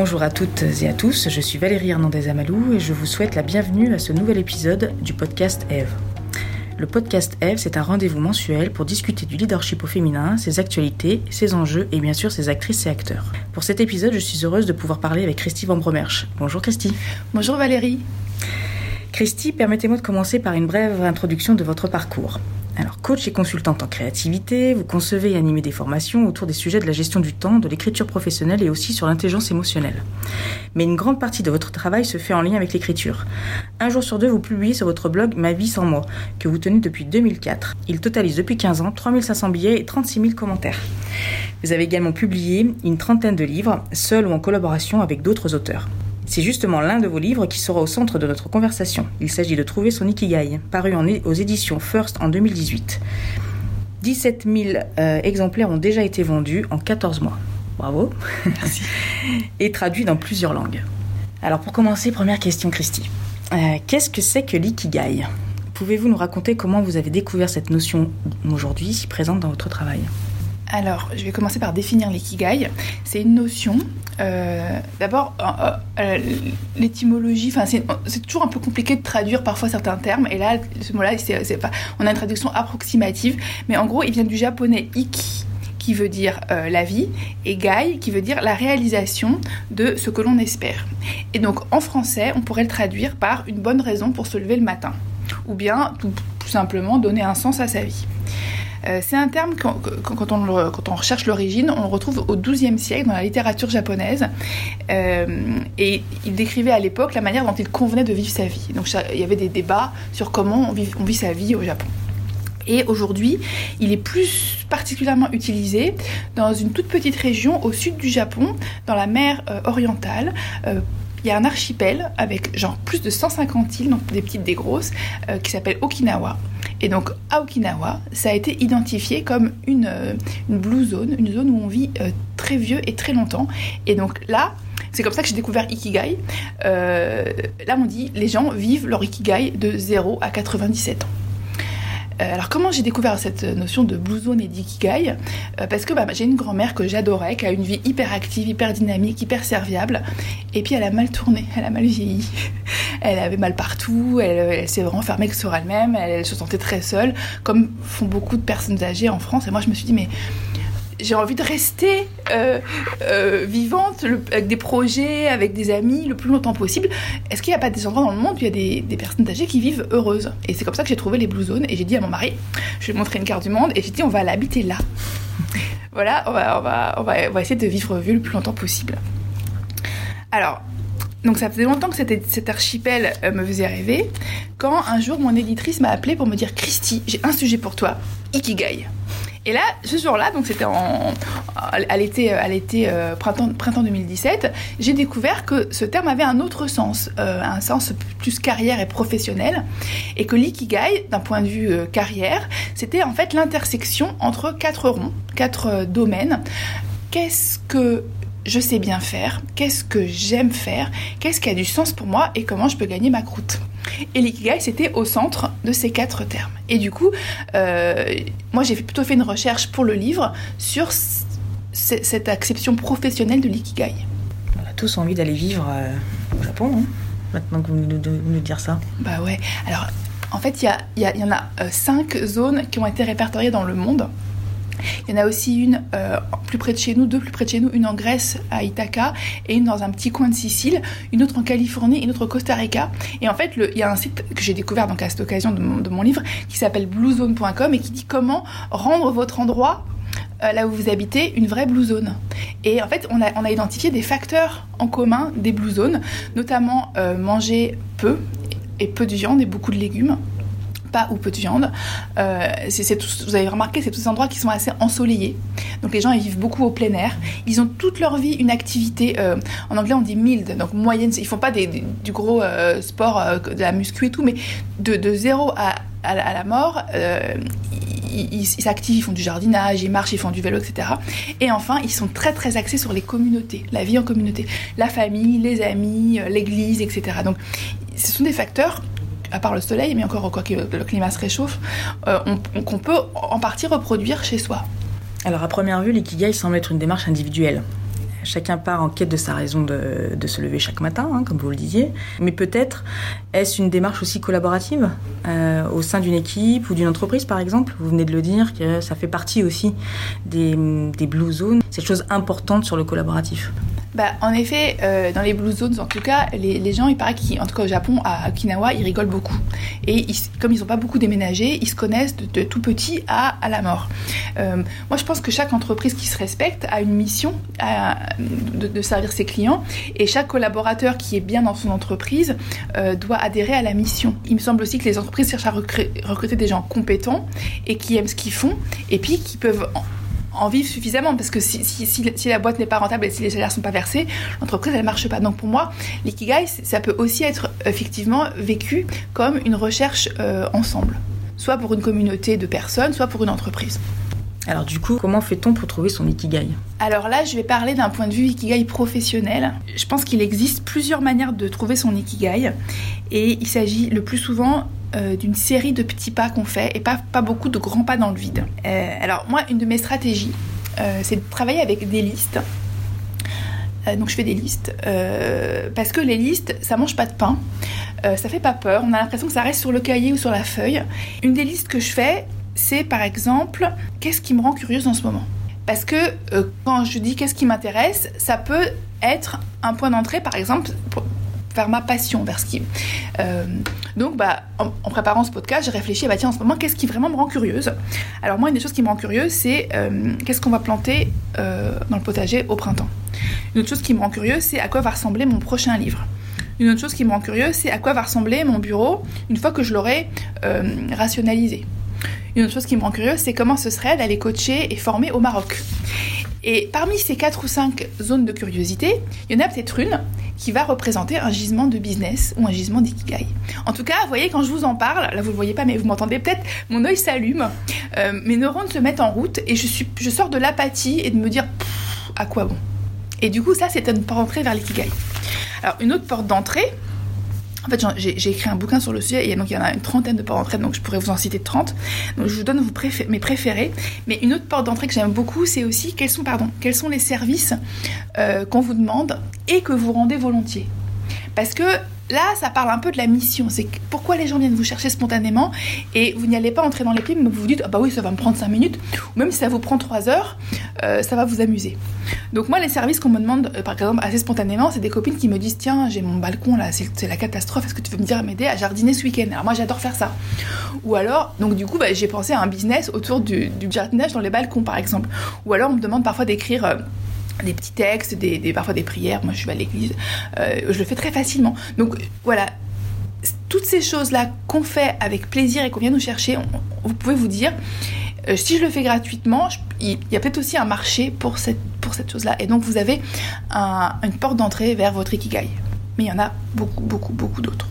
Bonjour à toutes et à tous, je suis Valérie Hernandez Amalou et je vous souhaite la bienvenue à ce nouvel épisode du podcast Eve. Le podcast Eve, c'est un rendez-vous mensuel pour discuter du leadership au féminin, ses actualités, ses enjeux et bien sûr ses actrices et acteurs. Pour cet épisode, je suis heureuse de pouvoir parler avec Christy Van Bromersch. Bonjour Christy. Bonjour Valérie. Christy, permettez-moi de commencer par une brève introduction de votre parcours. Alors, coach et consultante en créativité, vous concevez et animez des formations autour des sujets de la gestion du temps, de l'écriture professionnelle et aussi sur l'intelligence émotionnelle. Mais une grande partie de votre travail se fait en lien avec l'écriture. Un jour sur deux, vous publiez sur votre blog Ma vie sans moi, que vous tenez depuis 2004. Il totalise depuis 15 ans 3500 billets et 36 000 commentaires. Vous avez également publié une trentaine de livres, seul ou en collaboration avec d'autres auteurs. C'est justement l'un de vos livres qui sera au centre de notre conversation. Il s'agit de Trouver son Ikigai, paru aux éditions First en 2018. 17 000 euh, exemplaires ont déjà été vendus en 14 mois. Bravo. Merci. Et traduits dans plusieurs langues. Alors pour commencer, première question Christy. Euh, Qu'est-ce que c'est que l'ikigai? Pouvez-vous nous raconter comment vous avez découvert cette notion aujourd'hui si présente dans votre travail? Alors, je vais commencer par définir l'ikigai. C'est une notion. euh, D'abord, euh, euh, l'étymologie, c'est toujours un peu compliqué de traduire parfois certains termes. Et là, ce mot-là, on a une traduction approximative. Mais en gros, il vient du japonais iki qui veut dire la vie, et gai, qui veut dire la réalisation de ce que l'on espère. Et donc en français, on pourrait le traduire par une bonne raison pour se lever le matin, ou bien tout simplement donner un sens à sa vie. Euh, c'est un terme, quand, quand- on, recherche l'origine, on le retrouve au XIIe siècle dans la littérature japonaise. Euh, et il décrivait à l'époque la manière dont il convenait de vivre sa vie. Donc il y avait des débats sur comment on vit, sa vie au Japon. Et aujourd'hui, il est plus particulièrement utilisé dans une toute petite région au sud du Japon, dans la mer euh, orientale. Il y a un archipel avec genre plus de 150 îles, donc des petites, des grosses, qui s'appelle Okinawa. Et donc à Okinawa, ça a été identifié comme une, euh, blue zone, une zone où on vit euh, très vieux et très longtemps. Et donc là, c'est comme ça que j'ai découvert Ikigai. Euh, là, on dit les gens vivent leur Ikigai de 0 à 97 ans. Alors comment j'ai découvert cette notion de blue zone et d'ikigai? Parce que bah, j'ai une grand-mère que j'adorais, qui a une vie hyper active, hyper dynamique, hyper serviable. Et puis elle a mal tourné, elle a mal vieilli. Elle avait mal partout, elle, elle s'est vraiment fermée sur elle-même, elle, se sentait très seule, comme font beaucoup de personnes âgées en France. Et moi je me suis dit mais j'ai envie de rester euh, euh, vivante avec des projets, avec des amis le plus longtemps possible. Est-ce qu'il n'y a pas des endroits dans le monde où il y a des, personnes âgées qui vivent heureuses? Et c'est comme ça que j'ai trouvé les Blue Zones et j'ai dit à mon mari, je vais lui montrer une carte du monde et j'ai dit on va l'habiter là. voilà, on va, on, va, on, va, on va essayer de vivre vieux le plus longtemps possible. Alors, donc ça faisait longtemps que cet, archipel euh, me faisait rêver, quand un jour mon éditrice m'a appelé pour me dire Christy, j'ai un sujet pour toi, Ikigai. Et là, ce jour-là, donc c'était en, à l'été, à l'été euh, printemps, printemps 2017, j'ai découvert que ce terme avait un autre sens, euh, un sens plus carrière et professionnel, et que l'ikigai, d'un point de vue euh, carrière, c'était en fait l'intersection entre quatre ronds, quatre euh, domaines. Qu'est-ce que je sais bien faire, qu'est-ce que j'aime faire, qu'est-ce qui a du sens pour moi et comment je peux gagner ma croûte. Et l'ikigai, c'était au centre de ces quatre termes. Et du coup, euh, moi j'ai plutôt fait une recherche pour le livre sur cette acception professionnelle de l'ikigai. On a tous envie d'aller vivre euh, au Japon, hein, maintenant que vous nous, dire ça. Bah ouais, alors en fait il y, y en a euh, cinq zones qui ont été répertoriées dans le monde. Il y en a aussi une euh, plus près de chez nous, deux plus près de chez nous, une en Grèce à Ithaca et une dans un petit coin de Sicile, une autre en Californie, une autre au Costa Rica. Et en fait, il y a un site que j'ai découvert donc à cette occasion de mon, livre qui s'appelle bluezone.com et qui dit comment rendre votre endroit euh, là où vous habitez une vraie blue zone. Et en fait, on a, on a identifié des facteurs en commun des blue zones, notamment euh, manger peu et peu de viande et beaucoup de légumes pas ou peu de viande. Euh, vous avez remarqué, c'est tous des endroits qui sont assez ensoleillés. Donc les gens ils vivent beaucoup au plein air. Ils ont toute leur vie une activité. euh, en anglais on dit mild, donc moyenne. Ils font pas des, du gros euh, sport, de la muscu et tout, mais de, zéro à, à, la- mort. ils, s'activent, ils font du jardinage, ils marchent, ils font du vélo, etc. Et enfin, ils sont très très axés sur les communautés, la vie en communauté, la famille, les amis, l'église, etc. Donc, ce sont des facteurs à part le soleil, mais encore quoi que le climat se réchauffe, euh, on- on- qu'on peut en partie reproduire chez soi. Alors à première vue, l'ikigai semble être une démarche individuelle. Chacun part en quête de sa raison de, se lever chaque matin, hein, comme vous le disiez. Mais peut-être est-ce une démarche aussi collaborative euh, au sein d'une équipe ou d'une entreprise, par exemple? Vous venez de le dire, que ça fait partie aussi des, des blue zones. C'est chose importante sur le collaboratif. Bah, en effet, euh, dans les blue zones, en tout cas, les, gens, il paraît qu'en tout cas au Japon, à Okinawa, ils rigolent beaucoup. Et comme ils n'ont pas beaucoup déménagé, ils se connaissent de, tout petit à, à la mort. Euh, moi, je pense que chaque entreprise qui se respecte a une mission de, servir ses clients. Et chaque collaborateur qui est bien dans son entreprise euh, doit adhérer à la mission. Il me semble aussi que les entreprises cherchent à recruter des gens compétents et qui aiment ce qu'ils font et puis qui peuvent en vivre suffisamment parce que si, si, si, si la boîte n'est pas rentable et si les salaires sont pas versés, l'entreprise elle marche pas. Donc pour moi, l'ikigai ça peut aussi être effectivement vécu comme une recherche euh, ensemble, soit pour une communauté de personnes, soit pour une entreprise. Alors du coup, comment fait-on pour trouver son ikigai? Alors là, je vais parler d'un point de vue ikigai professionnel. Je pense qu'il existe plusieurs manières de trouver son ikigai et il s'agit le plus souvent euh, d'une série de petits pas qu'on fait et pas, pas beaucoup de grands pas dans le vide. Euh, alors moi, une de mes stratégies, euh, c'est de travailler avec des listes. Donc je fais des listes parce que les listes, ça mange pas de pain, ça fait pas peur. On a l'impression que ça reste sur le cahier ou sur la feuille. Une des listes que je fais, c'est par exemple qu'est-ce qui me rend curieuse en ce moment? Parce que quand je dis qu'est-ce qui m'intéresse, ça peut être un point d'entrée, par exemple, pour, vers ma passion, vers ce qui. Euh, donc, bah, en, préparant ce podcast, j'ai réfléchi, bah, tiens, en ce moment, qu'est-ce qui vraiment me rend curieuse? Alors, moi, une des choses qui me rend curieuse, c'est euh, qu'est-ce qu'on va planter euh, dans le potager au printemps? Une autre chose qui me rend curieuse, c'est à quoi va ressembler mon prochain livre. Une autre chose qui me rend curieuse, c'est à quoi va ressembler mon bureau une fois que je l'aurai euh, rationalisé. Une autre chose qui me rend curieuse, c'est comment ce serait d'aller coacher et former au Maroc. Et parmi ces quatre ou cinq zones de curiosité, il y en a peut-être une qui va représenter un gisement de business ou un gisement d'ikigai. En tout cas, vous voyez, quand je vous en parle, là vous ne le voyez pas, mais vous m'entendez peut-être, mon œil s'allume, euh, mes neurones se mettent en route et je sors de l'apathie et de me dire à quoi bon? Et du coup, ça, c'est une porte d'entrée vers l'ikigai. Alors, une autre porte d'entrée, en fait, j'ai écrit un bouquin sur le sujet et donc il y en a une trentaine de portes d'entrée, donc je pourrais vous en citer 30. Donc je vous donne mes préférés. Mais une autre porte d'entrée que j'aime beaucoup, c'est aussi quels sont, pardon, quels sont les services euh, qu'on vous demande et que vous rendez volontiers. Parce que là, ça parle un peu de la mission. C'est pourquoi les gens viennent vous chercher spontanément et vous n'y allez pas entrer dans les pieds, mais vous vous dites, ah bah oui, ça va me prendre 5 minutes, ou même si ça vous prend 3 heures, euh, ça va vous amuser. Donc moi, les services qu'on me demande, euh, par exemple, assez spontanément, c'est des copines qui me disent, tiens, j'ai mon balcon là, c'est la catastrophe, est-ce que tu veux me dire m'aider à jardiner ce week-end? Alors moi, j'adore faire ça. Ou alors, donc du coup, bah, j'ai pensé à un business autour du, jardinage dans les balcons, par exemple. Ou alors, on me demande parfois d'écrire... Euh, des petits textes, des, des, parfois des prières. Moi, je suis à l'église. Euh, je le fais très facilement. Donc, voilà. Toutes ces choses-là qu'on fait avec plaisir et qu'on vient nous chercher, on, vous pouvez vous dire, euh, si je le fais gratuitement, je, il y a peut-être aussi un marché pour cette, pour cette chose-là. Et donc, vous avez un, une porte d'entrée vers votre ikigai. Mais il y en a beaucoup, beaucoup, beaucoup d'autres.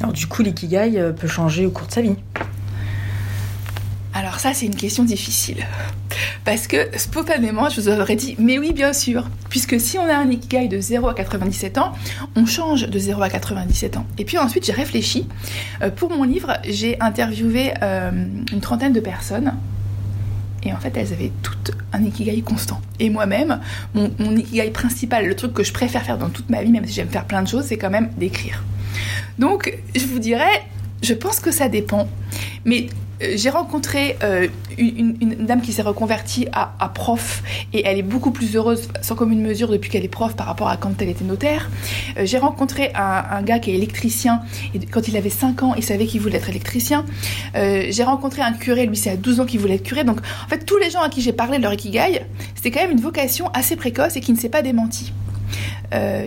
Alors, du coup, l'ikigai peut changer au cours de sa vie. Alors ça, c'est une question difficile. Parce que spontanément, je vous aurais dit, mais oui, bien sûr. Puisque si on a un ikigai de 0 à 97 ans, on change de 0 à 97 ans. Et puis ensuite, j'ai réfléchi. pour mon livre, j'ai interviewé euh, une trentaine de personnes. Et en fait, elles avaient toutes un ikigai constant. Et moi-même, mon, mon ikigai principal, le truc que je préfère faire dans toute ma vie, même si j'aime faire plein de choses, c'est quand même d'écrire. Donc, je vous dirais, je pense que ça dépend. Mais j'ai rencontré euh, une, dame qui s'est reconvertie à, prof et elle est beaucoup plus heureuse sans commune mesure depuis qu'elle est prof par rapport à quand elle était notaire. Euh, j'ai rencontré un, gars qui est électricien et quand il avait 5 ans, il savait qu'il voulait être électricien. Euh, j'ai rencontré un curé, lui c'est à 12 ans qu'il voulait être curé. Donc en fait tous les gens à qui j'ai parlé de leur ikigai, c'était quand même une vocation assez précoce et qui ne s'est pas démentie. Euh,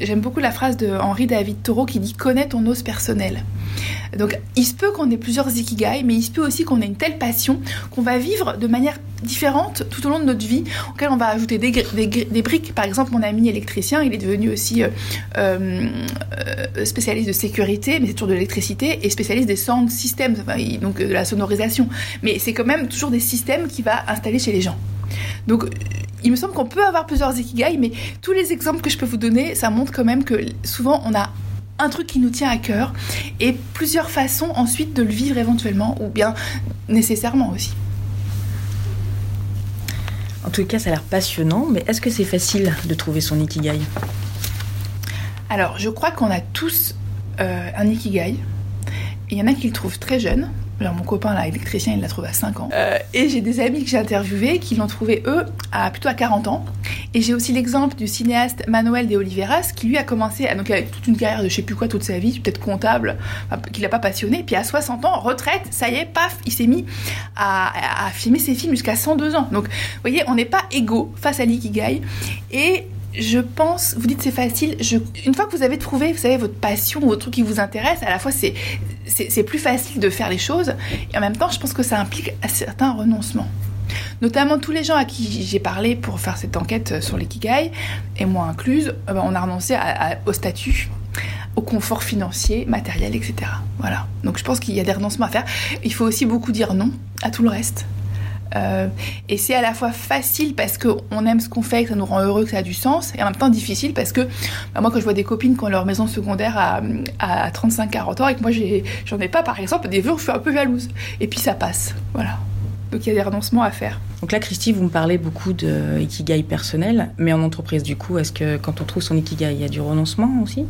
J'aime beaucoup la phrase de Henri David Thoreau qui dit connais ton os personnel. Donc il se peut qu'on ait plusieurs ikigai, mais il se peut aussi qu'on ait une telle passion qu'on va vivre de manière différente tout au long de notre vie, auquel on va ajouter des, briques. Par exemple, mon ami électricien, il est devenu aussi euh, euh, spécialiste de sécurité, mais c'est toujours de l'électricité, et spécialiste des sound systems, donc de la sonorisation. Mais c'est quand même toujours des systèmes qu'il va installer chez les gens. Donc il me semble qu'on peut avoir plusieurs ikigai, mais tous les exemples que je peux vous donner, ça montre quand même que souvent on a un truc qui nous tient à cœur et plusieurs façons ensuite de le vivre éventuellement ou bien nécessairement aussi. En tout cas, ça a l'air passionnant, mais est-ce que c'est facile de trouver son ikigai? Alors, je crois qu'on a tous euh, un ikigai. Il y en a qui le trouvent très jeune. Alors, mon copain, là, électricien, il l'a trouvé à 5 ans. Euh, et j'ai des amis que j'ai interviewés qui l'ont trouvé, eux, à plutôt à 40 ans. Et j'ai aussi l'exemple du cinéaste Manuel de Oliveras qui lui a commencé, donc avec toute une carrière de je sais plus quoi toute sa vie, peut-être comptable, qui l'a pas passionné. Puis à 60 ans, retraite, ça y est, paf, il s'est mis à, à, filmer ses films jusqu'à 102 ans. Donc, vous voyez, on n'est pas égaux face à l'ikigai. Et je pense, vous dites c'est facile, une fois que vous avez trouvé, vous savez, votre passion, votre truc qui vous intéresse, à la fois c'est, c'est, plus facile de faire les choses, et en même temps, je pense que ça implique un certain renoncement. Notamment tous les gens à qui j'ai parlé pour faire cette enquête sur l'ikigai, et moi incluse, euh, ben, on a renoncé au statut, au confort financier, matériel, etc. Voilà. Donc je pense qu'il y a des renoncements à faire. Il faut aussi beaucoup dire non à tout le reste. Euh, et c'est à la fois facile parce qu'on aime ce qu'on fait, que ça nous rend heureux, que ça a du sens, et en même temps difficile parce que bah, moi, quand je vois des copines qui ont leur maison secondaire à, à 35-40 ans et que moi, j'en ai, pas, par exemple, des vœux, je suis un peu jalouse. Et puis ça passe. Voilà. Donc il y a des renoncements à faire. Donc là, Christy, vous me parlez beaucoup de ikigai personnel, mais en entreprise, du coup, est-ce que quand on trouve son ikigai, il y a du renoncement aussi?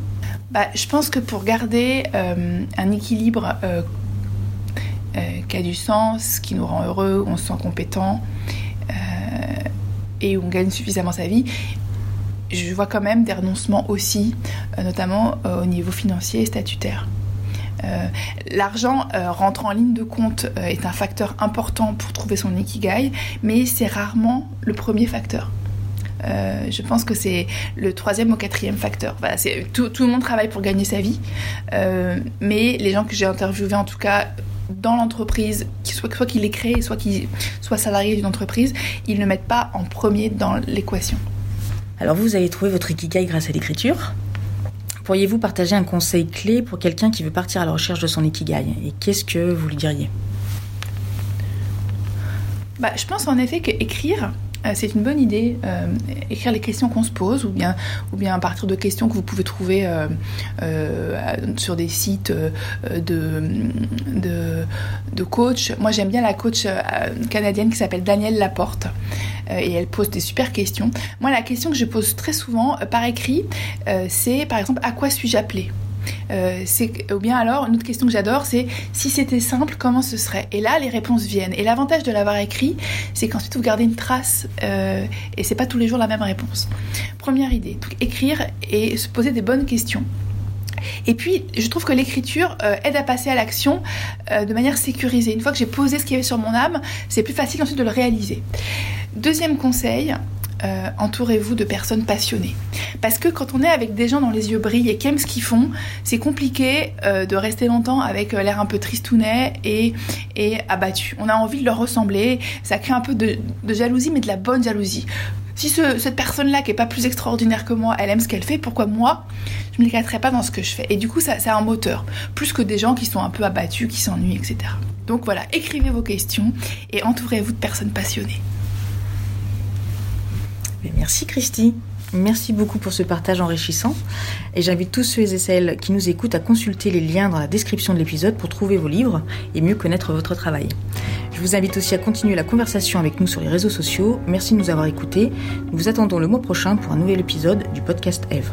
Bah, Je pense que pour garder euh, un équilibre euh, qui a du sens, qui nous rend heureux, on se sent compétent et où on gagne suffisamment sa vie, je vois quand même des renoncements aussi, notamment au niveau financier et statutaire. Euh, l'argent euh, rentre en ligne de compte euh, est un facteur important pour trouver son ikigai, mais c'est rarement le premier facteur. je pense que c'est le troisième ou quatrième facteur. tout, le monde travaille pour gagner sa vie, mais les gens que j'ai interviewés, en tout cas dans l'entreprise, soit, soit qu'ils l'aient créé, soit qu'ils soient salariés d'une entreprise, ils ne mettent pas en premier dans l'équation. Alors vous avez trouvé votre ikigai grâce à l'écriture. Pourriez-vous partager un conseil clé pour quelqu'un qui veut partir à la recherche de son ikigai? Et qu'est-ce que vous lui diriez? Bah, Je pense en effet qu'écrire, c'est une bonne idée. Euh, écrire les questions qu'on se pose, ou bien, à partir de questions que vous pouvez trouver euh, sur des sites de, de, coach. Moi, j'aime bien la coach canadienne qui s'appelle Danielle Laporte. et elle pose des super questions. Moi, la question que je pose très souvent par écrit, c'est par exemple à quoi suis-je appelée? euh, ou bien alors, une autre question que j'adore, c'est si c'était simple, comment ce serait? Et là, les réponses viennent. Et l'avantage de l'avoir écrit, c'est qu'ensuite vous gardez une trace euh, et c'est pas tous les jours la même réponse. Première idée, écrire et se poser des bonnes questions. Et puis, je trouve que l'écriture euh, aide à passer à l'action de manière sécurisée. Une fois que j'ai posé ce qu'il y avait sur mon âme, c'est plus facile ensuite de le réaliser. Deuxième conseil, euh, entourez-vous de personnes passionnées. Parce que quand on est avec des gens dont les yeux brillent et qui aiment ce qu'ils font, c'est compliqué euh, de rester longtemps avec euh, l'air un peu tristounet et, et abattu. On a envie de leur ressembler, ça crée un peu de, jalousie, mais de la bonne jalousie. Si cette personne-là, qui est pas plus extraordinaire que moi, elle aime ce qu'elle fait, pourquoi moi, je ne m'éclaterais pas dans ce que je fais? Et du coup, ça, c'est un moteur, plus que des gens qui sont un peu abattus, qui s'ennuient, etc. Donc voilà, écrivez vos questions et entourez-vous de personnes passionnées. Merci Christy. Merci beaucoup pour ce partage enrichissant. Et j'invite tous ceux et celles qui nous écoutent à consulter les liens dans la description de l'épisode pour trouver vos livres et mieux connaître votre travail. Je vous invite aussi à continuer la conversation avec nous sur les réseaux sociaux. Merci de nous avoir écoutés. Nous vous attendons le mois prochain pour un nouvel épisode du podcast Eve.